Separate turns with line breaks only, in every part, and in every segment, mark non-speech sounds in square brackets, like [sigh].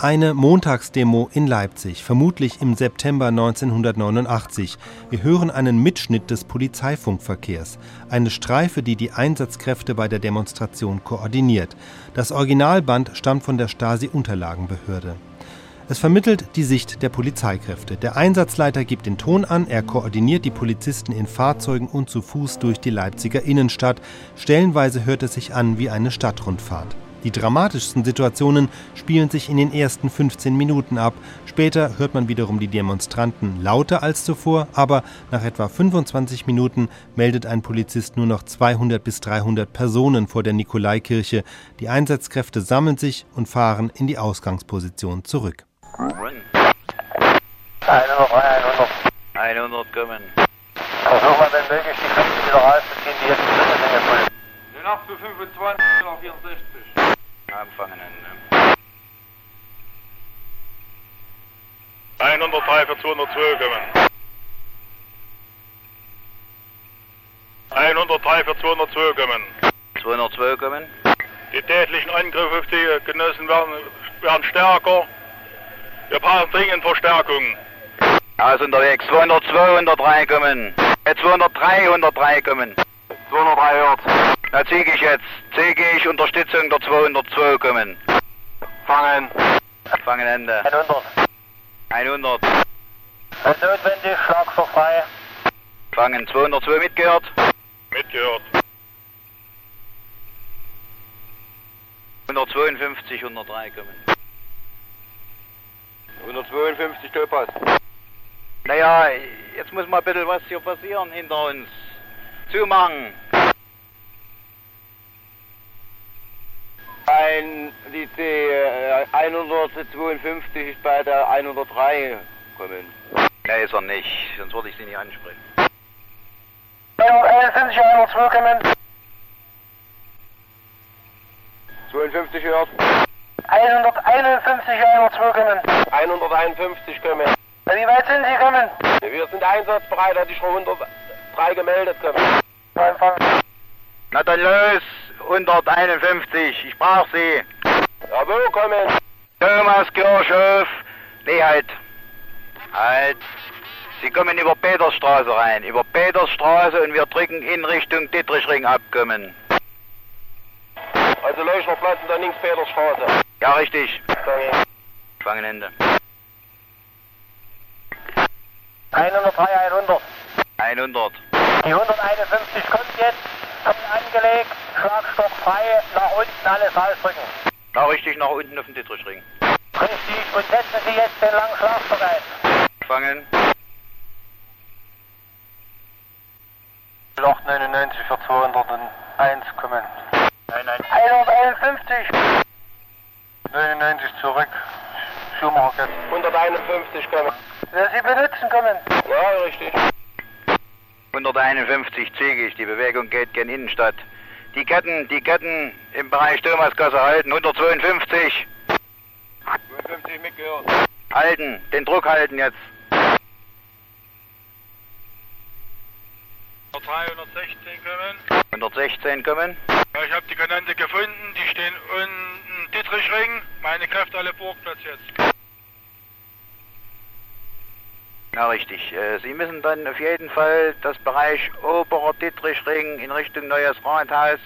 Eine Montagsdemo in Leipzig, vermutlich im September 1989. Wir hören einen Mitschnitt des Polizeifunkverkehrs. Eine Streife, die die Einsatzkräfte bei der Demonstration koordiniert. Das Originalband stammt von der Stasi-Unterlagenbehörde. Es vermittelt die Sicht der Polizeikräfte. Der Einsatzleiter gibt den Ton an, er koordiniert die Polizisten in Fahrzeugen und zu Fuß durch die Leipziger Innenstadt. Stellenweise hört es sich an wie eine Stadtrundfahrt. Die dramatischsten Situationen spielen sich in den ersten 15 Minuten ab. Später hört man wiederum die Demonstranten lauter als zuvor, aber nach etwa 25 Minuten meldet ein Polizist nur noch 200 bis 300 Personen vor der Nikolaikirche. Die Einsatzkräfte sammeln sich und fahren in die Ausgangsposition zurück.
100, 100. 100 kommen.
Versuchen wir, wenn möglich, die Köpfe wieder rauszuziehen, die jetzt in der.
08 zu 25 auf 64.
Anfangen. Ne?
103 für 202 kommen. 103 für 202 kommen.
202 kommen.
Die tätlichen Angriffe auf die Genossen werden, werden stärker. Wir brauchen dringend Verstärkung.
Aus unterwegs. 202, 103 kommen. Äh, 203, 103 kommen.
203 hört.
Da ziege ich jetzt. Ziege ich Unterstützung der 202 kommen.
Fangen.
Fangen Ende.
100.
100.
Wenn notwendig, Schlagstock frei.
Fangen 202 mitgehört.
Mitgehört.
152, 103 kommen.
152 Topaz.
Naja, jetzt muss mal ein bisschen was hier passieren hinter uns. Zumachen.
Ein, die, die äh, 152 ist bei der 103 kommen.
Ne, ist er nicht, sonst würde ich sie nicht ansprechen.
151, 102 kommen.
52 hört.
151, 102 kommen.
151 kommen.
Wie weit sind Sie kommen?
Wir sind einsatzbereit, hat sich schon 103
Empfang.
Na dann los, 151, ich brauch sie.
Ja, wo kommen?
Thomas Kirchhoff. Nee, halt. Halt. Sie kommen über Petersstraße rein. Über Petersstraße und wir drücken in Richtung Dittrichring abkommen.
Also Leuchnerplatz und dann links Petersstraße.
Ja, richtig.
Danke.
Fangen Ende.
103, 100.
100.
Die 151 kommt jetzt, kommt angelegt, Schlagstock frei, nach unten alles rausdrücken.
Na, richtig nach unten auf den Dittrichring.
Richtig, und setzen Sie jetzt den langen Schlagstock ein.
Fangen.
899 für 201 kommen. 151. 99 zurück. Schumacher jetzt.
151 kommen.
Wer Sie benutzen kommen.
Ja, richtig.
151 züge ich. Die Bewegung geht gen Innenstadt. Die Ketten, die Ketten im Bereich Thomaskasse halten. 152.
52 mitgehört.
Halten. Den Druck halten jetzt.
316 kommen.
116 kommen.
Ja, ich habe die Kanante gefunden. Die stehen unten Dittrichring. Meine Kräfte alle Burgplatz jetzt.
Ja, richtig. Äh, Sie müssen dann auf jeden Fall das Bereich Oberer Dittrichring in Richtung Neues Rathaus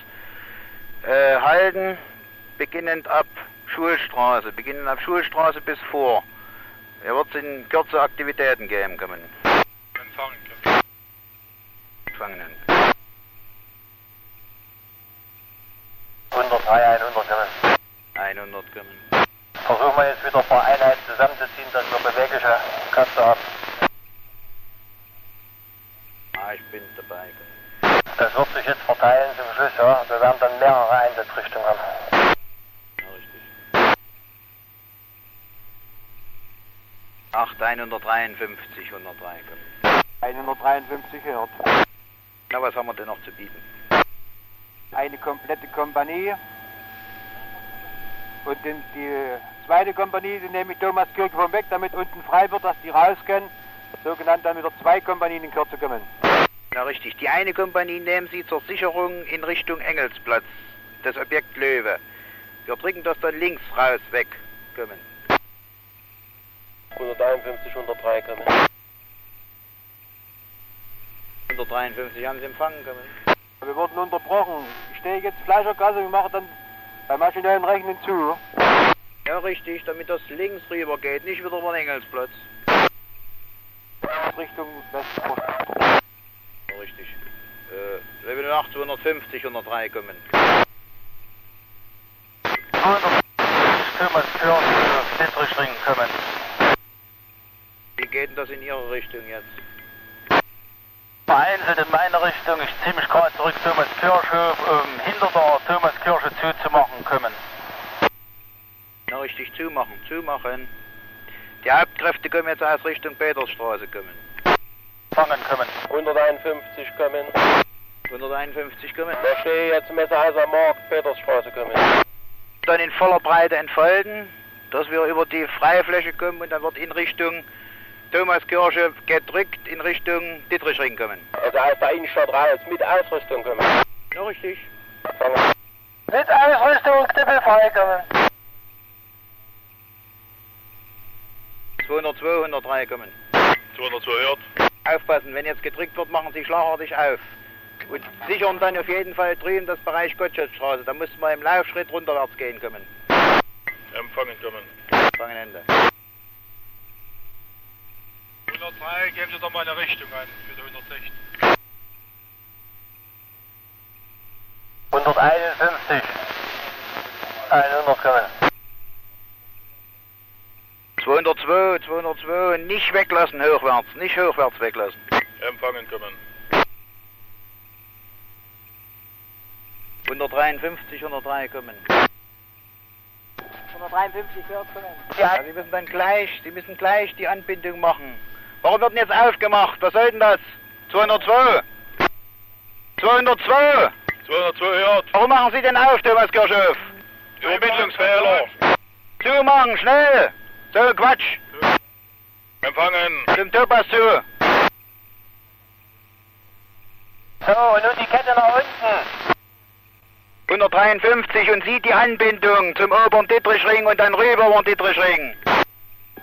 äh, halten, beginnend ab Schulstraße, beginnend ab Schulstraße bis vor. Er wird es in Kürze Aktivitäten geben kommen.
Empfangen kommen.
Gefangenen.
103, 100 kommen.
100 kommen.
Versuchen wir jetzt wieder ein paar Einheiten zusammenzuziehen, dass wir bewegliche Kräfte haben.
Ah, ich bin dabei.
Das wird sich jetzt verteilen zum Schluss, ja. Wir werden dann mehrere Einsatzrichtungen haben.
Ja, richtig. 8, 153, 103 kommen.
153 hört.
Na, was haben wir denn noch zu bieten?
Eine komplette Kompanie. Und die zweite Kompanie, die nehme ich Thomas Kirche vom weg, damit unten frei wird, dass die raus können. Sogenannt dann wieder zwei Kompanien in Kürze kommen.
Ja, richtig. Die eine Kompanie nehmen Sie zur Sicherung in Richtung Engelsplatz, das Objekt Löwe. Wir drücken das dann links raus weg. kommen.
151, 103 kommen.
153 haben Sie empfangen kommen.
Wir wurden unterbrochen. Ich stehe jetzt Fleischergasse, wir machen dann beim maschinellen Rechnen zu.
Ja, richtig, damit das links rüber geht, nicht wieder über den Engelsplatz.
Richtung Westport.
Ja, richtig. Äh, Level 8, 250, 103 kommen.
200 Thomas Kirch, Dittrichring kommen.
Wie geht denn das in Ihre Richtung jetzt?
Vereinzelt in meine Richtung, ich ziehe mich gerade zurück Thomas Kirche, um hinter der Thomas Kirche zuzumachen kommen.
Na, richtig zumachen, zumachen. Die Hauptkräfte kommen jetzt aus Richtung Petersstraße kommen.
Fangen kommen.
151 kommen.
151 kommen.
Da stehe ich jetzt im Messerhauser Markt, Petersstraße kommen.
Dann in voller Breite entfalten, dass wir über die freie Fläche kommen und dann wird in Richtung Thomaskirche gedrückt in Richtung Dittrichring kommen.
Also aus der Innenstadt raus, mit Ausrüstung kommen.
Ja, richtig.
Fangen.
Mit Ausrüstung Knippelfrei kommen.
202, 103 kommen.
202 hört.
Aufpassen, wenn jetzt gedrückt wird, machen Sie schlagartig auf. Und sichern dann auf jeden Fall drüben das Bereich Gottschatzstraße. Da müssen wir im Laufschritt runterwärts gehen kommen.
Empfangen kommen.
Fangen Ende.
103, geben Sie doch mal eine Richtung ein für die 160.
151. 100 kommen.
202, 202, nicht weglassen hochwärts, nicht hochwärts weglassen.
Empfangen kommen.
153, 103 kommen.
153 hört kommen.
Ja, Sie müssen dann gleich, Sie müssen gleich die Anbindung machen. Warum wird denn jetzt aufgemacht? Was soll denn das? 202? 202?
202 hört.
Warum machen Sie denn auf, Thomas Kirchhoff?
Übermittlungsfehler.
Zumachen, schnell! So, Quatsch!
Empfangen.
Zum Thomas zu!
So, und nun die Kette nach unten.
153 und Sie die Anbindung zum oberen Dittrichring und dann rüber über den Dittrichring.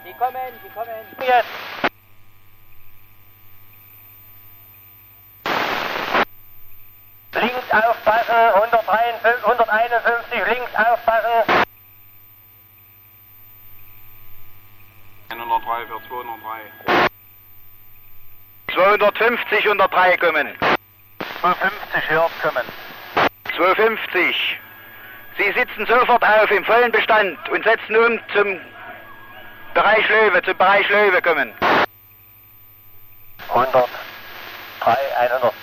Die kommen, die kommen. Jetzt. Links aufpassen, 153, 151, links aufpassen.
103 für 203.
250, 103 kommen.
250 hört kommen.
250. Sie sitzen sofort auf im vollen Bestand und setzen um zum Bereich Löwe, zum Bereich Löwe kommen.
103, 100.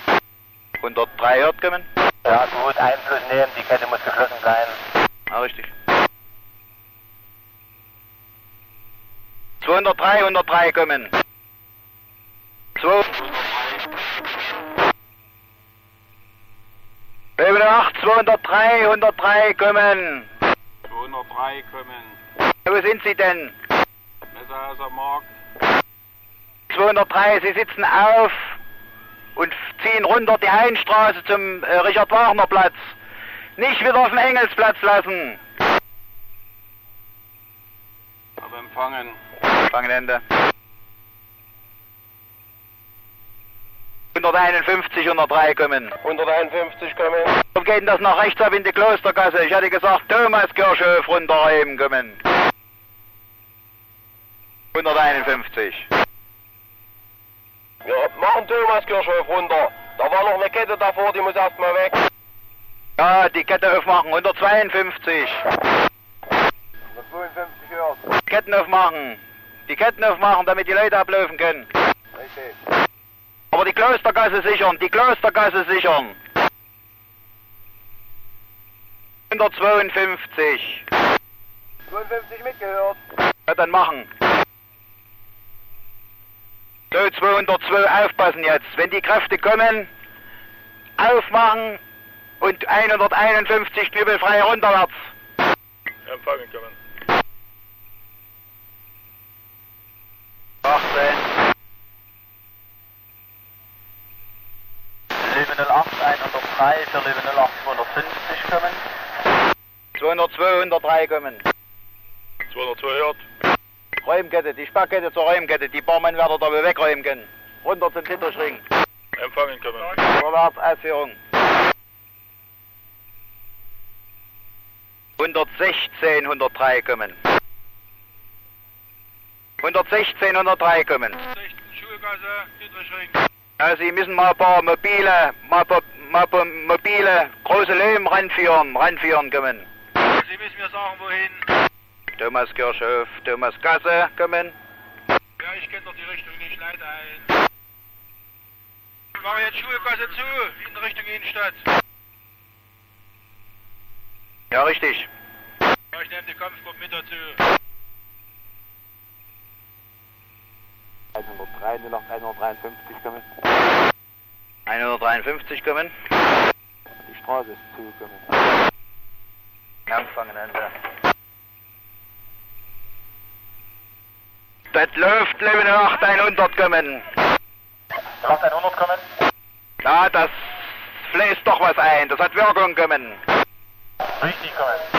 103 hört kommen.
Ja gut, Einfluss nehmen, die Kette muss geschlossen bleiben.
Ja, richtig. 203, 103 kommen. 2. Löwe 8, 203, 103 kommen.
203 kommen.
Wo sind Sie denn?
Messerhauser Markt.
203, Sie sitzen auf und ziehen runter die Heinstraße zum äh, Richard-Wagner-Platz. Nicht wieder auf den Engelsplatz lassen.
Aber empfangen.
Fangen Ende. 151, 103 kommen.
151 kommen.
Warum geht denn das nach rechts ab in die Klostergasse? Ich hatte gesagt, Thomaskirchhof runter eben kommen. 151.
Wir machen Thomaskirchhof runter. Da war noch eine Kette davor, die muss erstmal weg.
Ja, die Kette aufmachen. 152.
152 hört.
Ketten aufmachen. Die Ketten aufmachen, damit die Leute ablaufen können.
Richtig.
Aber die Klostergasse sichern, die Klostergasse sichern. 152.
52 mitgehört.
Ja, dann machen. So, 202, aufpassen jetzt. Wenn die Kräfte kommen, aufmachen und 151 knüppelfrei runterwärts.
Empfangen kommen.
18.
Level 08, 103 für Level 08, 250 kommen.
202, 103 kommen.
202 hört.
Räumkette, die Sparkette zur Räumkette, die Barmann werden da wegräumen können. Runter zum Ditterschring.
Empfangen kommen.
Vorwärts, Ausführung. 116, 103 kommen. 116, 103 kommen.
16 Schulgasse, Dietrichring.
Ja, Sie müssen mal ein paar mobile, mal, mal paar mobile, große Löwen ranführen, ranführen kommen.
Sie müssen mir sagen, wohin.
Thomas Kirchhof, Thomas Gasse kommen.
Ja, ich kenne doch die Richtung nicht, leite ein. Mache jetzt Schulgasse zu, in Richtung Innenstadt.
Ja, richtig.
Ja, ich nehme die Kampfgruppe mit dazu.
103, 08, 153 kommen.
153 kommen.
Die Straße ist zu, kommen.
Anfangen, Ende. Das läuft, Leben 8, 100 kommen.
8 100 kommen.
Ja, das fläst doch was ein, das hat Wirkung kommen.
Richtig kommen.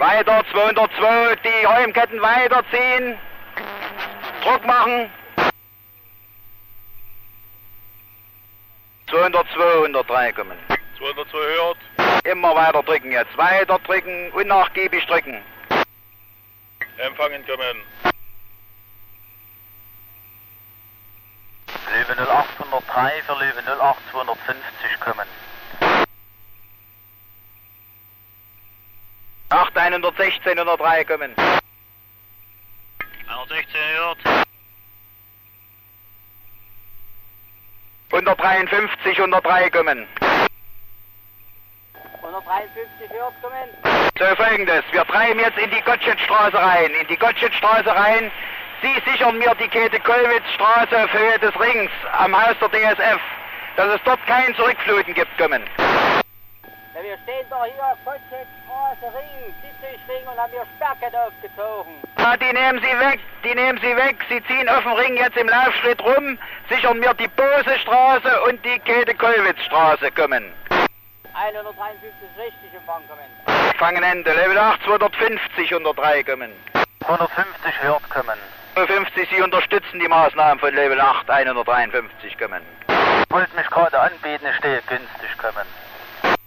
Weiter 202, die Räumketten weiterziehen. Druck machen. 202, 103 kommen.
202 hört.
Immer weiter drücken jetzt. Weiter drücken, unnachgiebig drücken.
Empfangen kommen.
Löwe 0803 für Löwe 08 250 kommen.
8, 116, 103 kommen.
116 hört.
153, 103 kommen.
153 hört kommen.
So folgendes, wir treiben jetzt in die Gottschedstraße rein. In die Gottschedstraße rein. Sie sichern mir die Käthe-Kollwitz-Straße auf Höhe des Rings am Haus der DSF, dass es dort kein Zurückfluten gibt, kommen.
Ja, wir stehen doch hier, Gottschedstraße, Ring, Dietrichring und haben hier Sperrkette aufgezogen.
Ja, die nehmen Sie weg, die nehmen Sie weg. Sie ziehen auf dem Ring jetzt im Laufschritt rum, sichern mir die Bose-Straße und die Käthe-Kollwitz-Straße, kommen.
153 richtig empfangen kommen.
Fangen Ende, Level 8, 250, 103 kommen.
150 hört kommen.
50, Sie unterstützen die Maßnahmen von Level 8, 153 kommen.
Wollt mich gerade anbieten, ich stehe günstig kommen.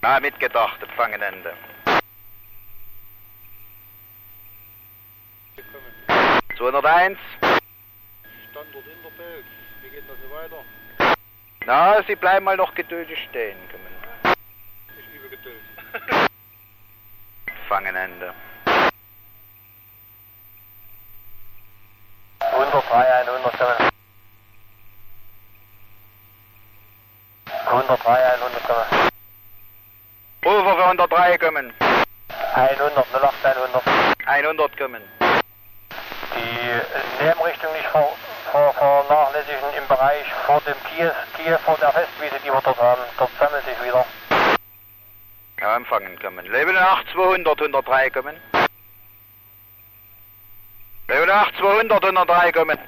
Ja, mitgedacht, Fangen Ende.
Willkommen.
201.
Standort Interfeld. Wie geht das so weiter?
Na, Sie bleiben mal noch geduldig stehen. Kommen.
Ich übe Geduld.
Fangen Ende.
103 100 kommen. 103 100
Rufer für 103 kommen.
100 08 100.
100 kommen.
Die äh, Nebenrichtung nicht ver, ver, vernachlässigen im Bereich vor dem Kiew, Kiew vor der Festwiese, die wir dort haben. Dort sammelt sich wieder.
Ja, empfangen kommen. Level 8, 200, 103 kommen. Level 8, 200, 103 kommen.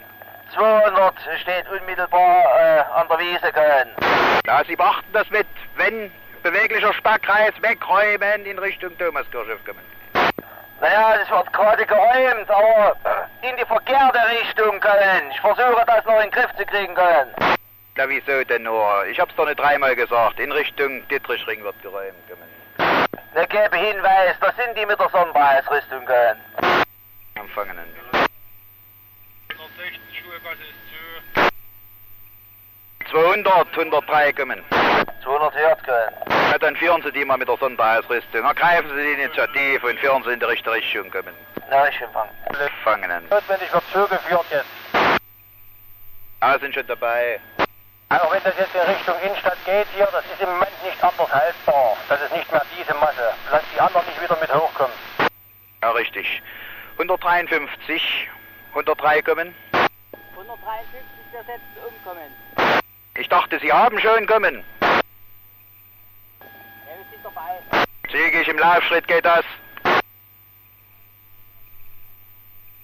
200 steht unmittelbar äh, an der Wiese können.
Ja, Sie beachten das mit, wenn beweglicher Sperrkreis wegräumen in Richtung Thomaskirchhof kommen.
Naja, das wird gerade geräumt, aber in die verkehrte Richtung können. Ich versuche das noch in den Griff zu kriegen können.
Na, wieso denn nur? Ich hab's doch nicht dreimal gesagt. In Richtung Dittrichring wird geräumt kommen.
Ne gebe Hinweis, das sind die mit der Sonderpreisrüstung können.
Empfangen Ende.
116 Schulgasse ist zu.
200, 103 kommen.
200 hört können.
Na, dann führen Sie die mal mit der Sonderausrüstung. Ergreifen Sie die Initiative und führen Sie in die richtige Richtung kommen.
Na, ich empfange.
Fangen an.
Notwendig wird zugeführt jetzt.
Ah, sind schon dabei.
Auch wenn das jetzt in Richtung Innenstadt geht hier, das ist im Moment nicht anders haltbar. Das ist nicht mehr diese Masse. Lass die anderen nicht wieder mit hochkommen.
Ja, richtig. 153, 103 kommen.
153, wir setzen umkommen.
Ich dachte, Sie haben schon kommen.
Ja, wir sind dabei.
Zügig im Laufschritt geht das.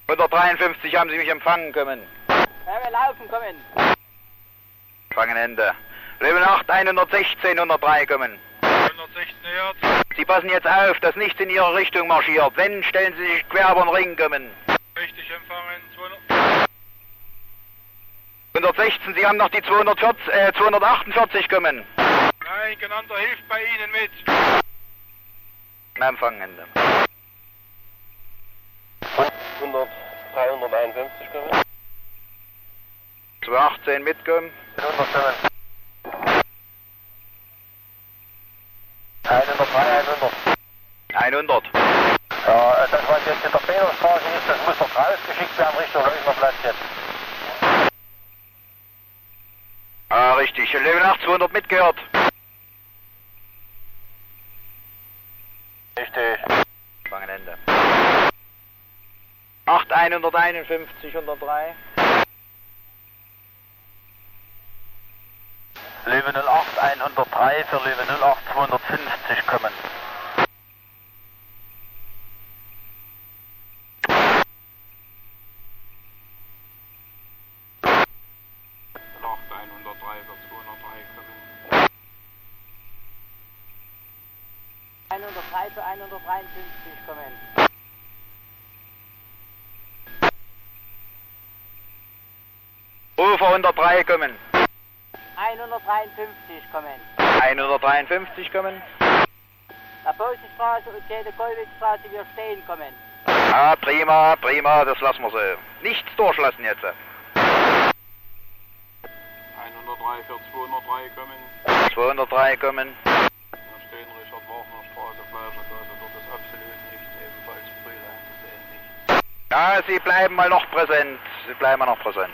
153 haben Sie mich empfangen kommen.
Ja, wir laufen kommen.
Fangen Ende. Level 8, 116, 103 kommen.
Ja, 116 nähert.
Sie passen jetzt auf, dass nichts in Ihre Richtung marschiert. Wenn, stellen Sie sich quer über den Ring kommen.
Richtig empfangen. 200.
116, Sie haben noch die 240, äh, 248 kommen.
Nein, genannter hilft bei Ihnen mit.
Na, Empfang Ende.
100, 351 kommen.
218 mitkommen.
100 kommen. 103, 100.
100.
Ja, äh, das was jetzt in der Peterstraße ist, das muss noch rausgeschickt werden Richtung Leuchnerplatz jetzt.
Ah, richtig. Level 8, 200 mitgehört.
Richtig.
Empfang Ende. 8, 151, 103.
Löwe 08 103 für Löwe 08 250 kommen.
Noch 103 für 203 kommen.
103 für 153 kommen.
Ufer 103 kommen.
153 kommen.
153 kommen.
Der Bosenstraße und Käthe Kollwitzstraße, wir stehen kommen.
Ah, prima, prima, das lassen wir so. Nichts durchlassen jetzt.
103 für 203 kommen.
203 kommen.
Da stehen Richard Wagner Straße, Fleischergasse. Dort ist absolut nichts. Ebenfalls Brühl einzusehen. Nichts.
Ja, Sie bleiben mal noch präsent. Sie bleiben mal noch präsent.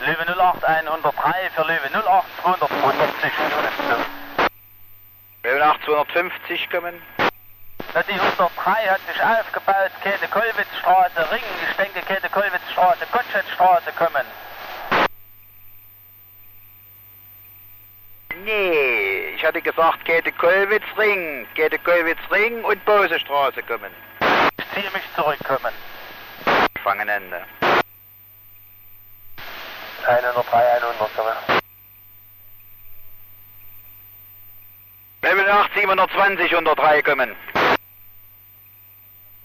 Löwe 08 103 für Löwe 08 250 kommen.
Level 8, 250 kommen.
Na, Die 103 hat sich aufgebaut, Käthe Kollwitzstraße, Ring, ich denke Käthe Kollwitzstraße, Gottschedstraße kommen.
Nee, ich hatte gesagt Käthe Kollwitz Ring, Käthe Kollwitz Ring und Bosestraße kommen.
Ich ziehe mich zurückkommen.
Fangen Ende.
103 100 kommen.
Level 8, 720, 103 kommen.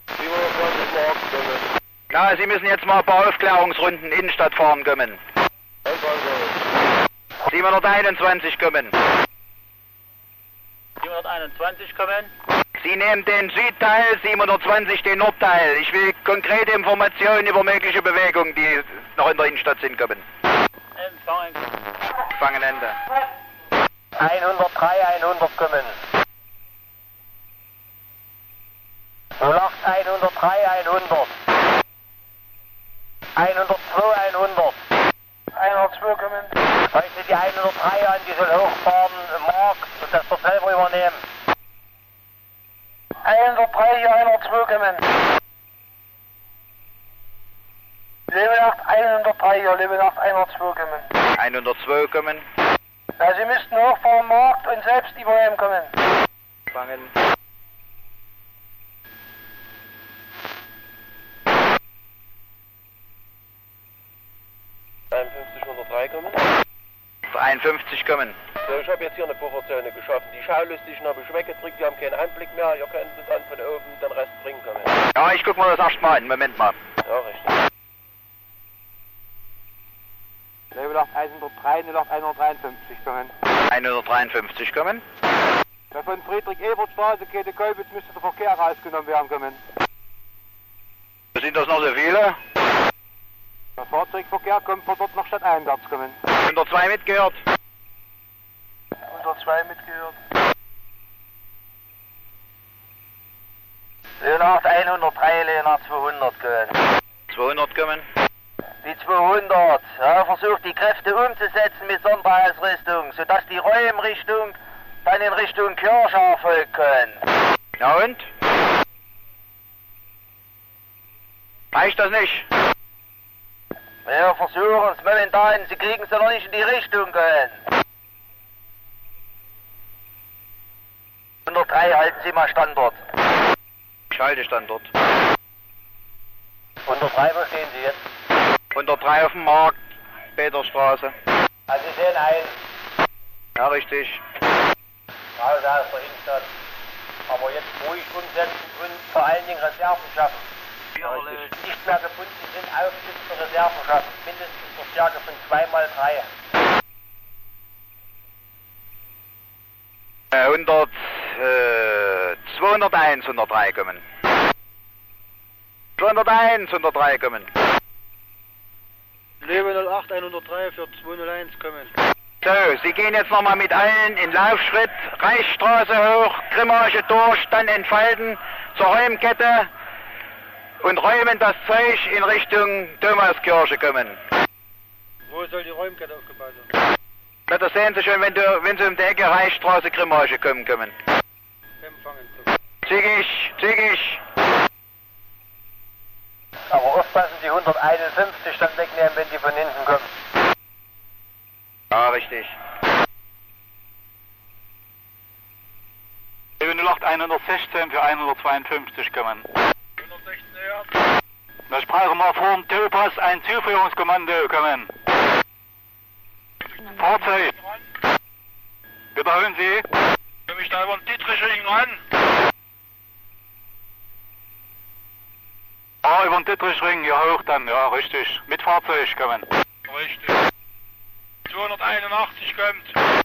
720 Mark kommen.
Ja, Sie müssen jetzt mal ein paar Aufklärungsrunden Innenstadt fahren kommen. 721 kommen.
721 kommen.
Sie nehmen den Südteil, 720 den Nordteil. Ich will konkrete Informationen über mögliche Bewegungen, die noch in der Innenstadt sind, kommen.
Empfangen.
Fangen Ende.
103 100 kommen. 08 103 100. 102 100. 102 kommen. Sie die 103 an, die soll hochfahren, Mark, und das selber übernehmen. 103 hier 102 kommen. Level 8 103 hier, Level 8 102 kommen.
102 kommen.
Ja, Sie müssten hochfahren, Markt und selbst übernehmen kommen.
Fangen.
kommen.
53 kommen.
So, ich habe jetzt hier eine Pufferzone geschaffen. Die Schaulustigen habe ich weggedrückt, die haben keinen Einblick mehr. Ihr könnt es dann von oben den Rest bringen kommen.
Ja, ich guck mal das erstmal an. Moment mal.
Ja, richtig.
Level 8 103, 08 153 kommen.
153 kommen.
Von Friedrich-Ebert-Straße, Käthe Kolbitz müsste der Verkehr rausgenommen werden kommen.
Sind das noch so viele?
Der Fahrzeugverkehr kommt von dort nach Stadteinwärts kommen.
102 mitgehört.
102 mitgehört. Leonard 103, Leonard 200 gehen.
200 kommen.
Die 200, ja, versucht die Kräfte umzusetzen mit Sonderausrüstung, sodass die Räumrichtung dann in Richtung Kirche erfolgen können.
Ja und? Reicht das nicht?
Wir versuchen es momentan, sie kriegen es noch nicht in die Richtung gehen. 103, halten Sie mal Standort.
Ich halte Standort.
103, wo stehen Sie jetzt?
103 auf dem Markt. Peterstraße.
Also Sie sehen ein.
Ja, richtig.
Raus aus der Innenstadt. Aber jetzt ruhig umsetzen und vor allen Dingen Reserven schaffen. Wir äh, nicht mehr gebunden sind, aufsitzende Reserven schaffen. Mindestens zur Stärke von 2 mal 3.
Äh, 100, äh, 201, 103 kommen. 201, 103 kommen.
Lebe 08 103 für 201 kommen.
So, Sie gehen jetzt nochmal mit allen in Laufschritt, Reichsstraße hoch, Grimmage durch, dann entfalten zur Räumkette und räumen das Zeug in Richtung Thomaskirche kommen.
Wo soll die Räumkette aufgebaut?
Na, das sehen Sie schon, wenn, du, wenn Sie um die Ecke Reichsstraße, Grimmage kommen, kommen.
Empfangen.
Zügig, zügig.
Aber aufpassen, die 151 dann wegnehmen, wenn die von hinten kommen.
Ja, richtig.
08 116 für 152 kommen.
116 ja.
Wir sprachen mal vor dem Tillpass ein Zuführungskommando kommen. Fahrzeug. Wiederholen Sie.
Komm ich da über den Dietrichring ran?
Ah, über den Dittrichring, ja hoch dann, ja richtig. Mit Fahrzeug kommen.
Richtig. 281 kommt.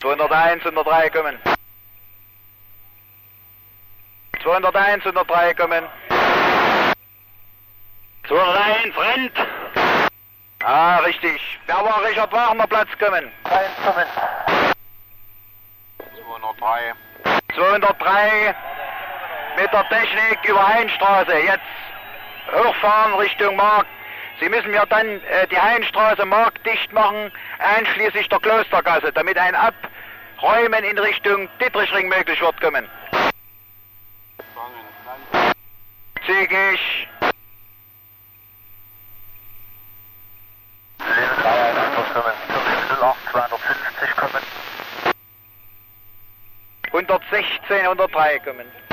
201, 103 kommen. 201, 103 kommen. 201, rennt! Ah, richtig. Wer war Richard Wagner Platz kommen?
Kein kommen.
203.
203 mit der Technik über Heinstraße. Jetzt hochfahren Richtung Markt. Sie müssen mir dann äh, die Heinstraße marktdicht machen, einschließlich der Klostergasse, damit ein Abräumen in Richtung Dittrichring möglich wird kommen. Zügig.
Leben 3 kommen. 08 250 kommen.
116, 103 kommen.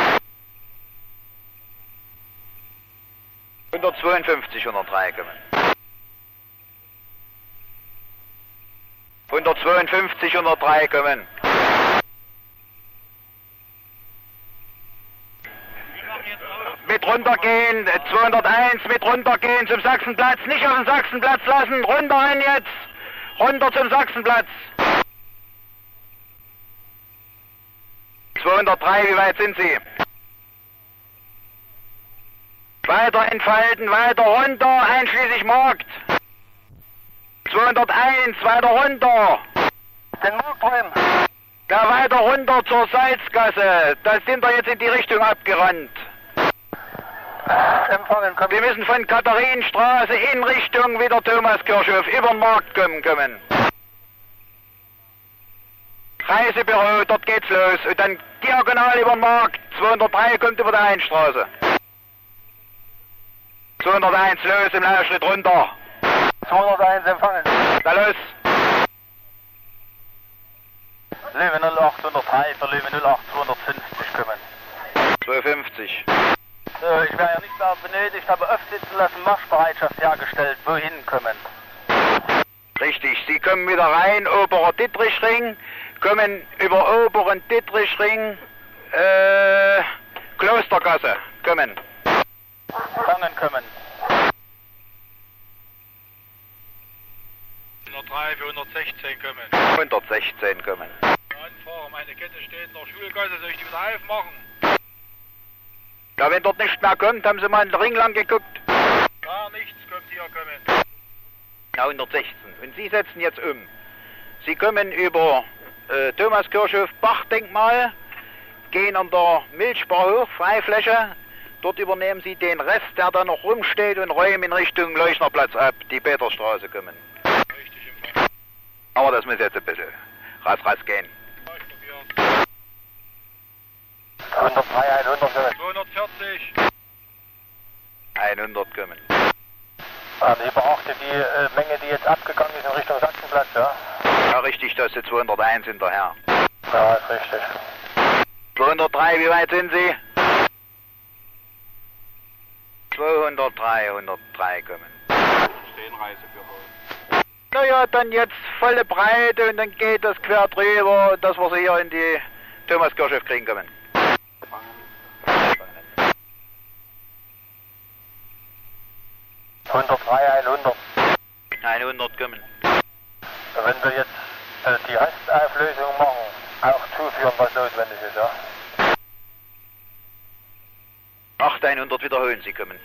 152, 103 kommen. 152, 103 kommen. Mit runtergehen, äh, 201 mit runtergehen zum Sachsenplatz, nicht auf den Sachsenplatz lassen, runter rein jetzt, runter zum Sachsenplatz. 203, wie weit sind Sie? Weiter entfalten, weiter runter, einschließlich Markt. 201, weiter runter.
Den Markt räumen.
Ja, weiter runter zur Salzgasse. Da sind wir jetzt in die Richtung abgerannt.
Empfangen kommen.
Wir müssen von Katharinenstraße in Richtung wieder Thomaskirchhof über den Markt kommen. kommen. Reisebüro, dort geht's los. Und dann diagonal über den Markt. 203 kommt über die Einstraße. 201 los im Laufschritt runter.
201 empfangen.
Da los.
Löwe 08 103 für Löwe 08 250 kommen.
250.
Äh, ich wäre ja nicht mehr benötigt, aber aufsitzen lassen, Marschbereitschaft hergestellt. Wohin kommen?
Richtig, Sie kommen wieder rein, oberer Dittrichring, kommen über oberen Dittrichring, äh, Klostergasse, kommen.
Fangen kommen.
103 für 116 kommen.
116 kommen.
Anfahrer, meine Kette steht in der Schulgasse, soll ich die wieder aufmachen?
Ja, wenn dort nichts mehr kommt, haben Sie mal in den Ring lang geguckt.
Gar nichts kommt hier kommen.
Ja, 116. Und Sie setzen jetzt um. Sie kommen über äh, Thomaskirchhof Bachdenkmal, gehen an der Milchbar hoch, Freifläche. Dort übernehmen Sie den Rest, der da noch rumsteht und räumen in Richtung Leuchnerplatz ab, die Peterstraße kommen. Aber das muss jetzt ein bisschen rass, rass gehen.
103 100 kommen.
240.
100 kommen.
Also ich beachte die äh, Menge, die jetzt abgegangen ist in Richtung Sachsenplatz, ja?
Ja, richtig, da ist die 201 hinterher.
Ja, ist richtig.
203, wie weit sind Sie? 203, 103 kommen.
Stehen Reisebüro.
Naja, dann jetzt volle Breite und dann geht das quer drüber, dass wir sie hier in die Thomaskirche kriegen können.
103, 100.
100 kommen.
Wenn wir jetzt äh, die Hastauflösung machen, auch zuführen, was notwendig ist, ja?
8 100 wiederholen Sie kommen.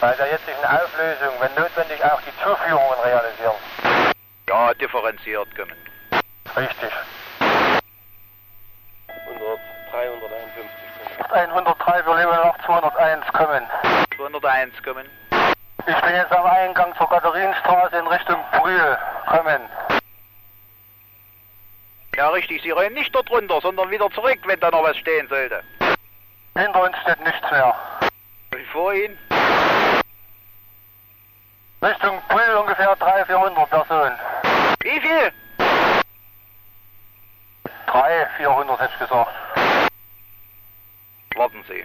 Bei der jetzigen Auflösung, wenn notwendig, auch die Zuführungen realisieren.
Ja, differenziert kommen.
Richtig.
100, 351 kommen.
103 für Level nach 201 kommen.
201 kommen.
Ich bin jetzt am Eingang zur Katharinenstraße in Richtung Brühl. Kommen.
Ja, richtig, Sie rollen nicht dort runter, sondern wieder zurück, wenn da noch was stehen sollte.
Hinter uns steht nichts mehr.
Wie vor Ihnen?
Richtung Brühl ungefähr 300, 400 Personen.
Wie viel?
300, 400 hätte ich gesagt.
Warten Sie.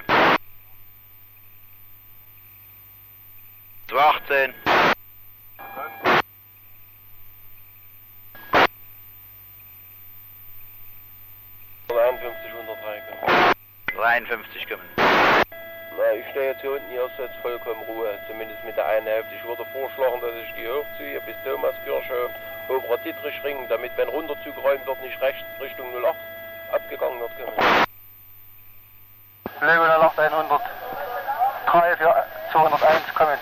218.
Oder 51, 103 kommen.
53 kommen.
Na, ich stehe jetzt hier unten, hier ist jetzt vollkommen Ruhe, zumindest mit der einen Hälfte. Ich würde vorschlagen, dass ich die hochziehe bis Thomaskirche, Oberer Dietrichring, damit, wenn Runterzug geräumt wird, nicht rechts Richtung 08 abgegangen wird.
Level nach 100. 3 für 201 kommen.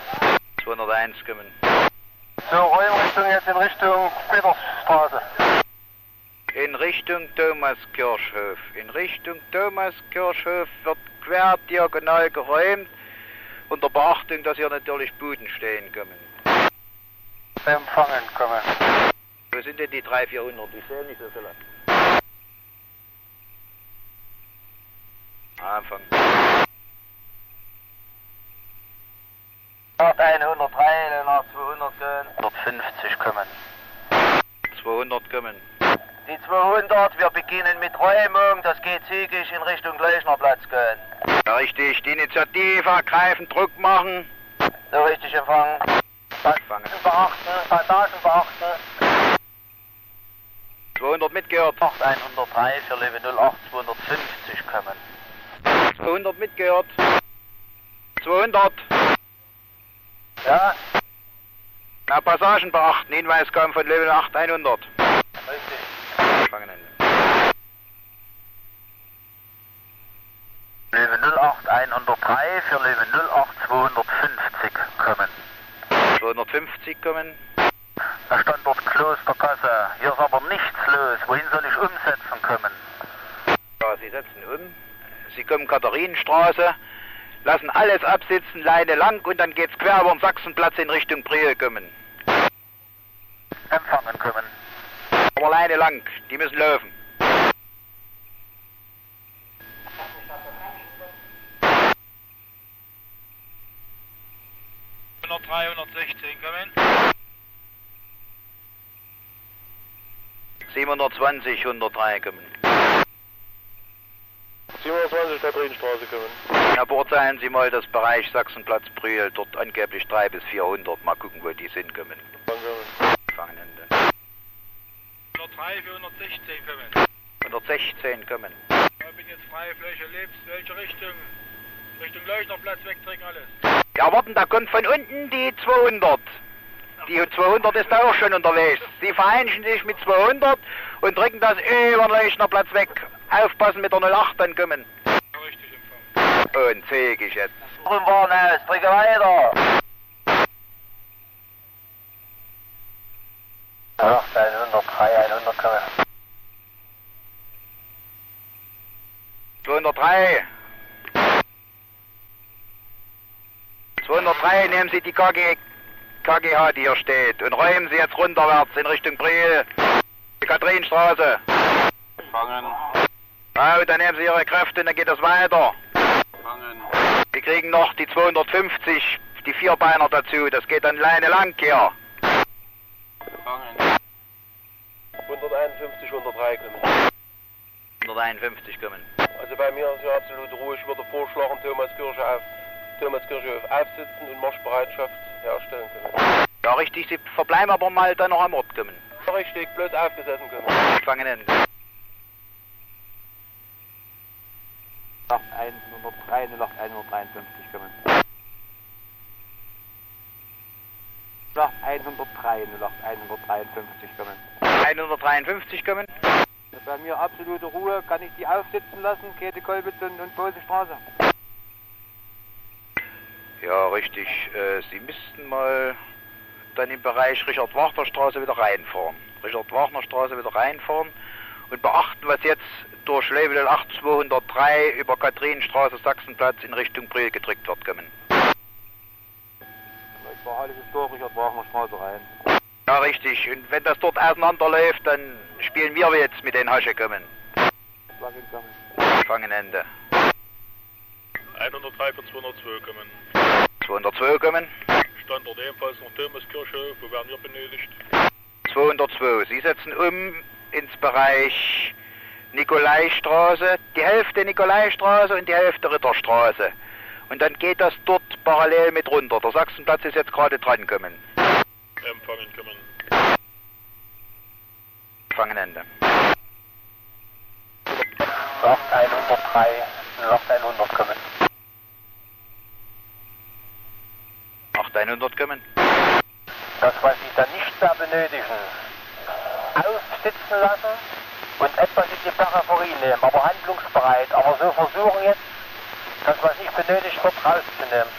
201 kommen.
So, Räumrichtung jetzt in Richtung Petersstraße.
In Richtung Thomaskirchhof. In Richtung Thomaskirchhof wird quer diagonal geräumt. Unter Beachtung, dass hier natürlich Buden stehen kommen.
Empfangen kommen.
Wo sind denn die 300, 400? Ich sehe nicht so viele. Anfang.
103, nach 200 gehen. 150 kommen.
200 kommen.
Die 200, wir beginnen mit Räumung, das geht zügig in Richtung Gleichnerplatz gehen.
Ja, richtig. Die Initiative ergreifen, Druck machen.
So richtig empfangen.
Empfangen.
Beachten, Passagen beachten.
200 mitgehört.
103 für Level 08, 250 kommen.
200 mitgehört. 200.
Ja,
Na, Passagen beachten. Hinweis kam von Level 8 100.
richtig.
Empfangen Ende.
Level 08, 103 für Level 08, 250 kommen.
250 kommen.
Der Standort Klosterkasse. Hier ist aber nichts los. Wohin soll ich umsetzen kommen?
Ja, Sie setzen um. Sie kommen Katharinenstraße, lassen alles absitzen, Leine lang und dann geht's quer über den Sachsenplatz in Richtung Briel kommen.
Empfangen kommen.
Aber Leine lang, die müssen laufen.
Noch 316 kommen.
720, 103 kommen.
27 Katharinenstraße kommen.
Ja, beurteilen Sie mal das Bereich Sachsenplatz Briel, dort angeblich 3 bis 400. Mal gucken, wo die sind kommen.
Kommen.
Fangen Ende.
103 für 116 kommen.
116 kommen.
Ich bin jetzt freie Fläche, lebst welche Richtung? Richtung Leuchterplatz wegdrücken alles.
Ja, warten, da kommt von unten die 200. Die 200 ist auch schon unterwegs. Sie vereinigen sich mit 200 und drücken das über den Leuchnerplatz weg. Aufpassen mit der 08 dann kommen.
Richtig empfangen.
Und zäh ich jetzt.
Drum Warnhaus, drücke weiter. Ja, 103, 100 kommen.
203. 203 nehmen Sie die KG, KGH, die hier steht, und räumen Sie jetzt runterwärts in Richtung Briel. Die Kathrinenstraße.
Fangen.
Ja, dann nehmen Sie Ihre Kräfte und dann geht es weiter.
Fangen.
Sie kriegen noch die 250, die Vierbeiner dazu. Das geht dann Leine lang hier.
Fangen. 151, 103 kommen.
151 kommen.
Also bei mir ist hier absolute Ruhe. Ich würde vorschlagen, Thomaskirche auf, Thomaskirche auf aufsitzen und Marschbereitschaft herstellen können.
Ja, richtig, Sie verbleiben aber mal dann noch am Ort kommen.
Richtig, bloß aufgesessen kommen.
Fangen an.
Loch 103, Loch 153 kommen. Loch 103, Loch 153 kommen.
153 kommen.
Bei mir absolute Ruhe, kann ich die aufsitzen lassen, Käthe Kolbitz und, und Bosestraße.
Ja, richtig. Äh, Sie müssten mal dann im Bereich Richard-Wagner-Straße wieder reinfahren. Richard-Wagner-Straße wieder reinfahren und beachten, was jetzt durch Level 8203 über Kathrinenstraße, Sachsenplatz in Richtung Brühl gedrückt wird, kommen.
Ich fahre alles durch Richard Wagner Straße rein.
Ja, richtig. Und wenn das dort auseinanderläuft, dann spielen wir jetzt mit den Hasche kommen. Fangen Ende.
103 für 202 kommen.
202 kommen.
Standort ebenfalls noch Thomaskirche. Wo werden wir benötigt?
202. Sie setzen um ins Bereich Nikolaistraße, die Hälfte Nikolaistraße und die Hälfte Ritterstraße. Und dann geht das dort parallel mit runter. Der Sachsenplatz ist jetzt gerade dran gekommen.
Empfangen kommen.
Fangen Ende.
Loch 103, Loch 100 kommen.
8100 kommen.
Das, was Sie dann nicht mehr benötigen, aufsitzen lassen und etwas in die Peripherie nehmen, aber handlungsbereit. Aber so versuchen jetzt, das, was nicht benötigt wird, rauszunehmen.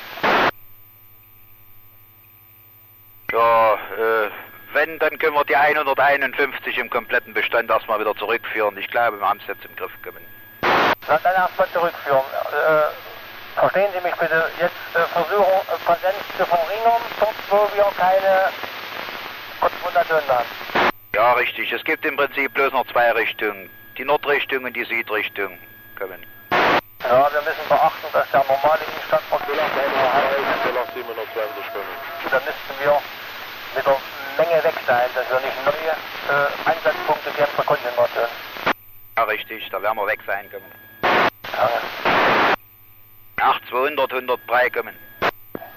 Ja, äh, wenn, dann können wir die 151 im kompletten Bestand erstmal wieder zurückführen. Ich glaube, wir haben es jetzt im Griff gekommen.
Na, dann erstmal zurückführen. Äh, verstehen Sie mich bitte, jetzt äh, versuchen, äh, Präsenz zu verringern, dort wo wir keine Konfrontation haben.
Ja, richtig. Es gibt im Prinzip bloß noch zwei Richtungen. Die Nordrichtung und die Südrichtung. Kommen.
Ja, wir müssen beachten, dass der normale Innenstadtverkehr,
Nach 720 kommen.
da müssten wir mit der Menge weg sein, dass wir nicht neue äh, Einsatzpunkte für unsere Konzentration.
Ja, richtig. Da werden wir weg sein kommen.
Ja,
8200, 103 kommen.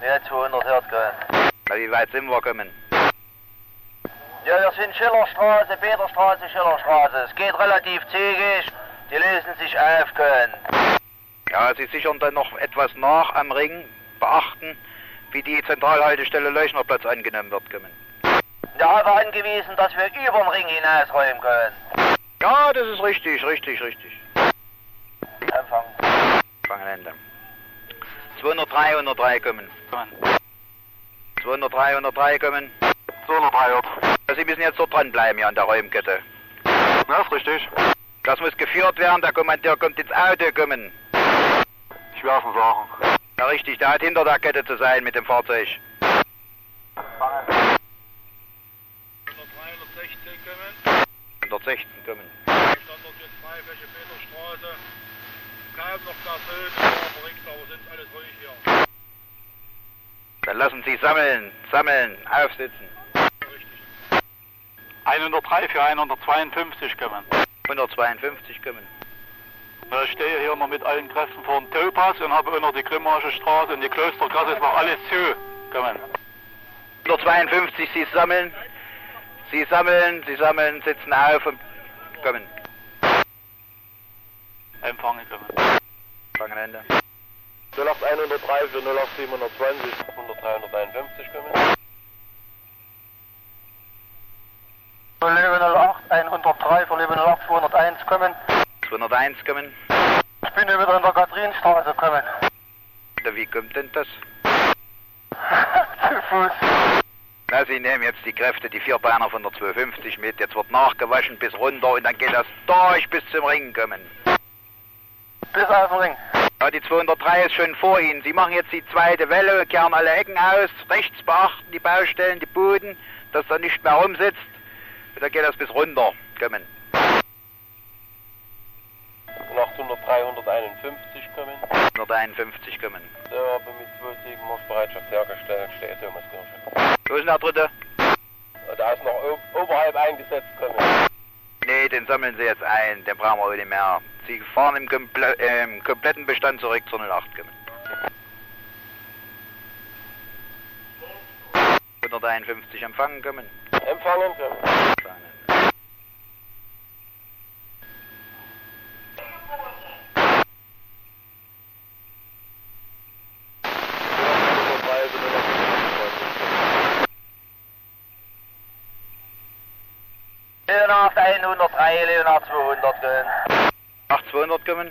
ja 200 hört gehen.
Na, wie weit sind wir kommen?
Ja, wir sind Schillerstraße, Peterstraße, Schillerstraße. Es geht relativ zügig. Die lösen sich auf können.
Ja, Sie sichern dann noch etwas nach am Ring. Beachten, wie die Zentralhaltestelle Leuchnerplatz angenommen wird, kommen.
Der habe angewiesen, dass wir über den Ring hinausräumen können.
Ja, das ist richtig, richtig, richtig.
Empfang.
Fangen Ende. 203, 103 kommen. 203, 103 kommen.
203 Ort.
Ja, Sie müssen jetzt dort dranbleiben hier an der Räumkette.
Na, ist richtig.
Das muss geführt werden, der Kommandeur kommt ins Auto kommen.
Ich werde es sagen.
Ja, richtig, der hat hinter der Kette zu sein mit dem Fahrzeug.
316 kommen.
116 kommen.
Standort jetzt Freifläche Peterstraße. Kaum noch Personen, aber Rings, aber sind alles ruhig hier.
Dann lassen Sie sammeln, sammeln, aufsitzen.
Richtig.
103 für 152 kommen.
152 kommen.
Ich stehe hier noch mit allen Kräften vor dem Taupass und habe noch die Grimmarsche Straße und die Klostergasse ist noch alles zu. Kommen.
152, Sie sammeln. Sie sammeln, Sie sammeln, sitzen auf und kommen.
Empfangen kommen.
Fangen Ende.
08103 für 08720. 103, 151 kommen.
Für Löwe 08, 103, für Löwe 08, 201 kommen.
201 kommen.
Ich bin hier wieder in der Kathrinstraße kommen.
Na, Wie kommt denn das? [laughs]
Zu Fuß.
Na, Sie nehmen jetzt die Kräfte, die Vierbeiner von der 250 mit. Jetzt wird nachgewaschen bis runter und dann geht das durch bis zum Ring kommen.
Bis auf den Ring.
Ja, die 203 ist schon vor Ihnen. Sie machen jetzt die zweite Welle, kehren alle Ecken aus, rechts beachten die Baustellen, die Buden, dass da nicht mehr rumsitzt. Und dann geht das bis runter. Kommen.
803, 151 kommen.
151 kommen.
Da habe mit 27 Marschbereitschaft hergestellt, steht Thomaskirche.
Wo ist denn der dritte?
Da ist noch oberhalb eingesetzt kommen.
Nee, den sammeln Sie jetzt ein, den brauchen wir nicht mehr. Sie fahren im, komple äh, im kompletten Bestand zurück zur 08 kommen. 151 empfangen kommen.
Empfangen können.
Empfangen.
Leonard 103, Leonard 200 gehen.
8200 kommen.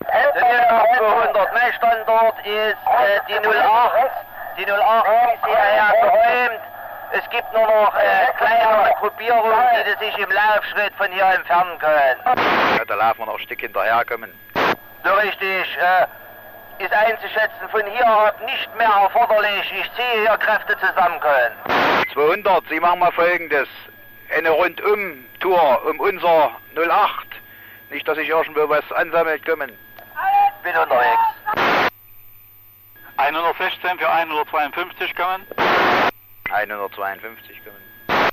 Leonard 200, mein Standort ist äh, die 08. Die 08 ist hierher geräumt. Es gibt nur noch äh, kleinere Gruppierungen, die sich im Laufschritt von hier entfernen können.
Ja, da laufen wir noch ein Stück hinterherkommen.
So richtig, äh, ist einzuschätzen, von hier ab nicht mehr erforderlich. Ich ziehe hier Kräfte zusammen können.
200, Sie machen mal folgendes. Eine Rundum-Tour um unser 08. Nicht, dass sich irgendwo was ansammelt kommen.
Bin unterwegs.
116 für 152 kommen.
152 kommen.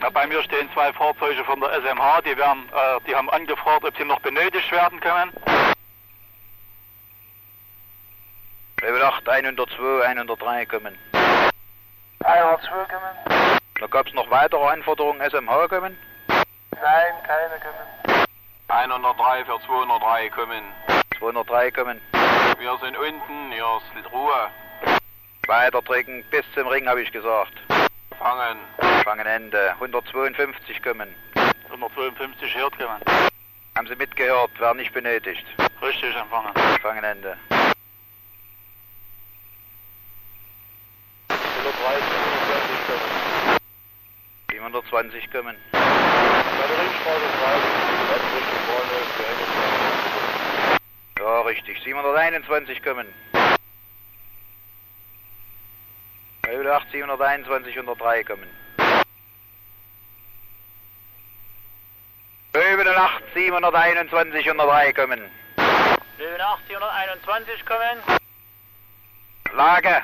Ja, bei mir stehen zwei Fahrzeuge von der SMH, die, werden, äh, die haben angefragt, ob sie noch benötigt werden können.
Level 8, 102, 103 kommen.
102 kommen?
Da gab es noch weitere Anforderungen, SMH kommen.
Nein, keine kommen.
103 für 203 kommen.
203 kommen.
Wir sind unten, hier ist Ruhe.
Weiter drücken bis zum Ring, habe ich gesagt.
Fangen.
Fangen Ende. 152 kommen.
152 hört kommen.
Haben Sie mitgehört? Werden nicht benötigt.
Richtig empfangen.
Fangen Ende. 720 kommen. Ja, richtig. 721 kommen. Level 8, 721, 103 kommen. Level 8, 721, 103 kommen.
Löwen 8, 721 kommen.
Lage.